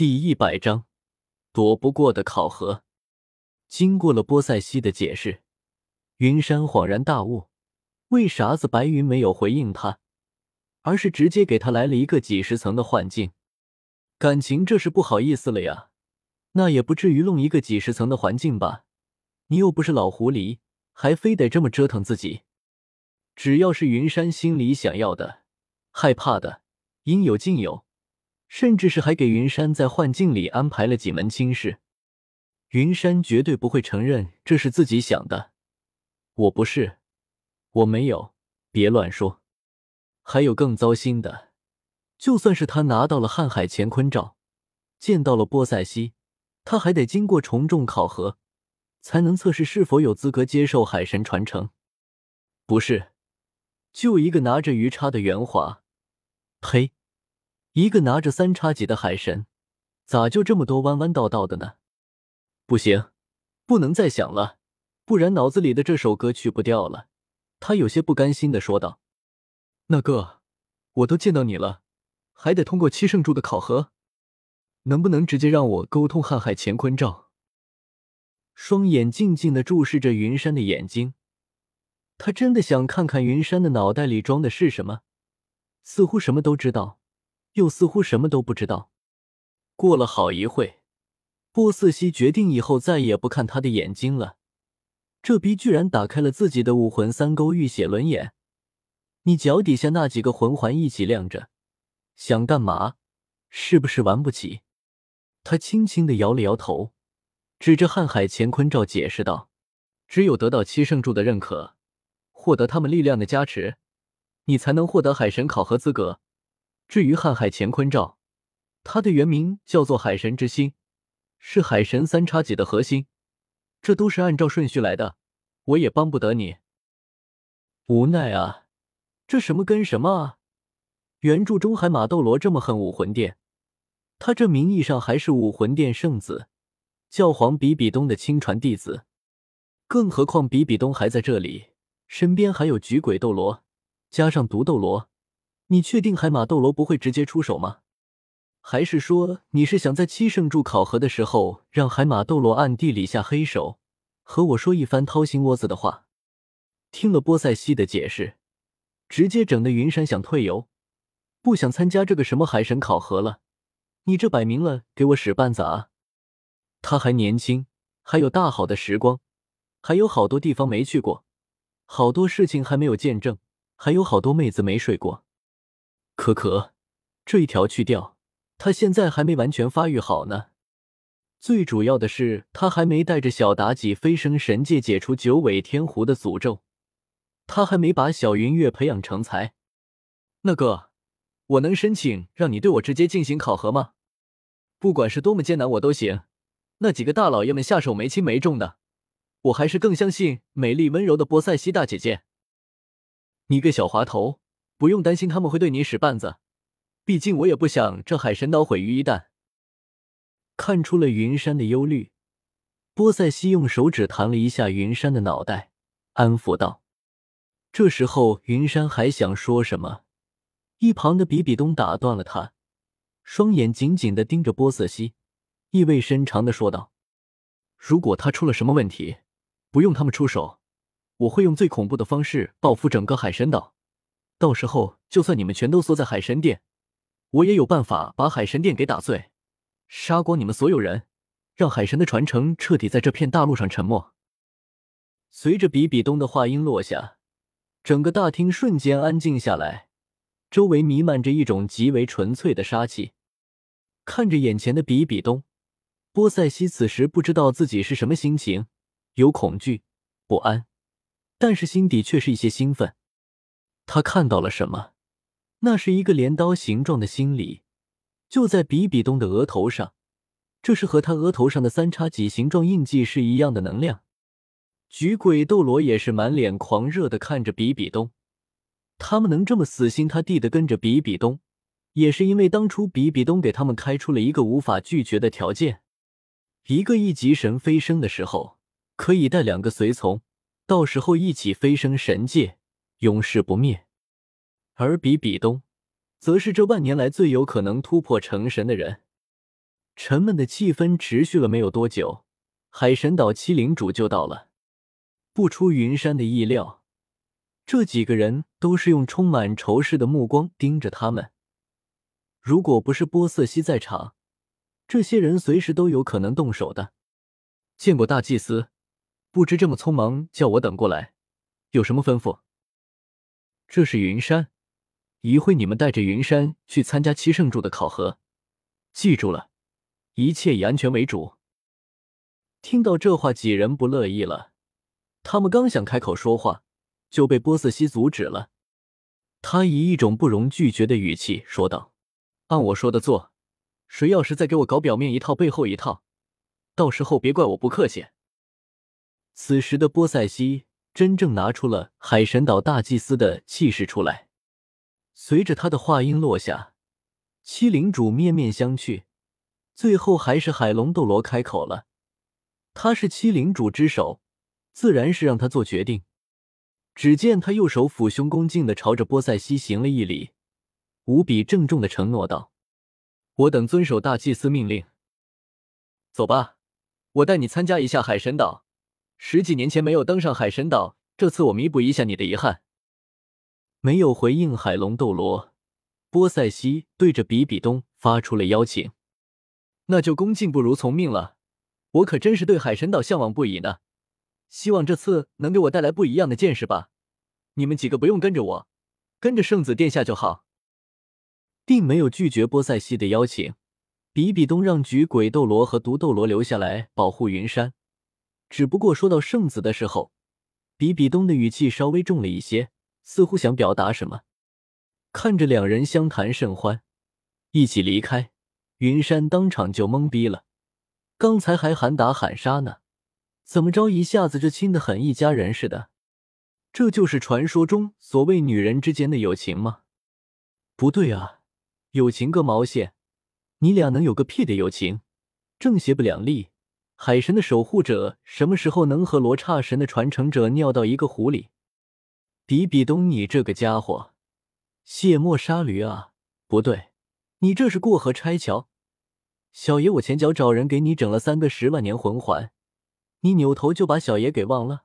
第一百章，躲不过的考核。经过了波塞西的解释，云山恍然大悟，为啥子白云没有回应他，而是直接给他来了一个几十层的幻境？感情这是不好意思了呀？那也不至于弄一个几十层的环境吧？你又不是老狐狸，还非得这么折腾自己？只要是云山心里想要的、害怕的，应有尽有。甚至是还给云山在幻境里安排了几门亲事，云山绝对不会承认这是自己想的。我不是，我没有，别乱说。还有更糟心的，就算是他拿到了瀚海乾坤罩，见到了波塞西，他还得经过重重考核，才能测试是否有资格接受海神传承。不是，就一个拿着鱼叉的圆滑，呸！一个拿着三叉戟的海神，咋就这么多弯弯道道的呢？不行，不能再想了，不然脑子里的这首歌去不掉了。他有些不甘心的说道：“那哥，我都见到你了，还得通过七圣柱的考核，能不能直接让我沟通瀚海乾坤罩？”双眼静静的注视着云山的眼睛，他真的想看看云山的脑袋里装的是什么，似乎什么都知道。又似乎什么都不知道。过了好一会，波斯西决定以后再也不看他的眼睛了。这逼居然打开了自己的武魂三勾玉血轮眼，你脚底下那几个魂环一起亮着，想干嘛？是不是玩不起？他轻轻的摇了摇头，指着瀚海乾坤罩解释道：“只有得到七圣柱的认可，获得他们力量的加持，你才能获得海神考核资格。”至于瀚海乾坤罩，它的原名叫做海神之心，是海神三叉戟的核心。这都是按照顺序来的，我也帮不得你。无奈啊，这什么跟什么啊？原著中海马斗罗这么恨武魂殿，他这名义上还是武魂殿圣子，教皇比比东的亲传弟子。更何况比比东还在这里，身边还有菊鬼斗罗，加上毒斗罗。你确定海马斗罗不会直接出手吗？还是说你是想在七圣柱考核的时候让海马斗罗暗地里下黑手，和我说一番掏心窝子的话？听了波塞西的解释，直接整的云山想退游，不想参加这个什么海神考核了。你这摆明了给我使绊子啊！他还年轻，还有大好的时光，还有好多地方没去过，好多事情还没有见证，还有好多妹子没睡过。可可，这一条去掉，他现在还没完全发育好呢。最主要的是，他还没带着小妲己飞升神界，解除九尾天狐的诅咒。他还没把小云月培养成才。那个，我能申请让你对我直接进行考核吗？不管是多么艰难，我都行。那几个大老爷们下手没轻没重的，我还是更相信美丽温柔的波塞西大姐姐。你个小滑头！不用担心他们会对你使绊子，毕竟我也不想这海神岛毁于一旦。看出了云山的忧虑，波塞西用手指弹了一下云山的脑袋，安抚道。这时候云山还想说什么，一旁的比比东打断了他，双眼紧紧的盯着波塞西，意味深长的说道：“如果他出了什么问题，不用他们出手，我会用最恐怖的方式报复整个海神岛。”到时候，就算你们全都缩在海神殿，我也有办法把海神殿给打碎，杀光你们所有人，让海神的传承彻底在这片大陆上沉没。随着比比东的话音落下，整个大厅瞬间安静下来，周围弥漫着一种极为纯粹的杀气。看着眼前的比比东，波塞西此时不知道自己是什么心情，有恐惧、不安，但是心底却是一些兴奋。他看到了什么？那是一个镰刀形状的心理，就在比比东的额头上。这是和他额头上的三叉戟形状印记是一样的能量。菊鬼斗罗也是满脸狂热的看着比比东。他们能这么死心塌地的跟着比比东，也是因为当初比比东给他们开出了一个无法拒绝的条件：一个一级神飞升的时候，可以带两个随从，到时候一起飞升神界。永世不灭，而比比东，则是这万年来最有可能突破成神的人。沉闷的气氛持续了没有多久，海神岛七灵主就到了。不出云山的意料，这几个人都是用充满仇视的目光盯着他们。如果不是波瑟西在场，这些人随时都有可能动手的。见过大祭司，不知这么匆忙叫我等过来，有什么吩咐？这是云山，一会你们带着云山去参加七圣柱的考核，记住了，一切以安全为主。听到这话，几人不乐意了。他们刚想开口说话，就被波塞西阻止了。他以一种不容拒绝的语气说道：“按我说的做，谁要是再给我搞表面一套背后一套，到时候别怪我不客气。”此时的波塞西。真正拿出了海神岛大祭司的气势出来。随着他的话音落下，七灵主面面相觑，最后还是海龙斗罗开口了。他是七灵主之首，自然是让他做决定。只见他右手抚胸，恭敬的朝着波塞西行了一礼，无比郑重的承诺道：“我等遵守大祭司命令。走吧，我带你参加一下海神岛。”十几年前没有登上海神岛，这次我弥补一下你的遗憾。没有回应海龙斗罗，波塞西对着比比东发出了邀请。那就恭敬不如从命了，我可真是对海神岛向往不已呢。希望这次能给我带来不一样的见识吧。你们几个不用跟着我，跟着圣子殿下就好。并没有拒绝波塞西的邀请，比比东让举鬼斗罗和毒斗罗留下来保护云山。只不过说到圣子的时候，比比东的语气稍微重了一些，似乎想表达什么。看着两人相谈甚欢，一起离开，云山当场就懵逼了。刚才还喊打喊杀呢，怎么着一下子就亲的很一家人似的？这就是传说中所谓女人之间的友情吗？不对啊，友情个毛线！你俩能有个屁的友情？正邪不两立。海神的守护者什么时候能和罗刹神的传承者尿到一个壶里？比比东，你这个家伙，卸磨杀驴啊！不对，你这是过河拆桥。小爷我前脚找人给你整了三个十万年魂环，你扭头就把小爷给忘了？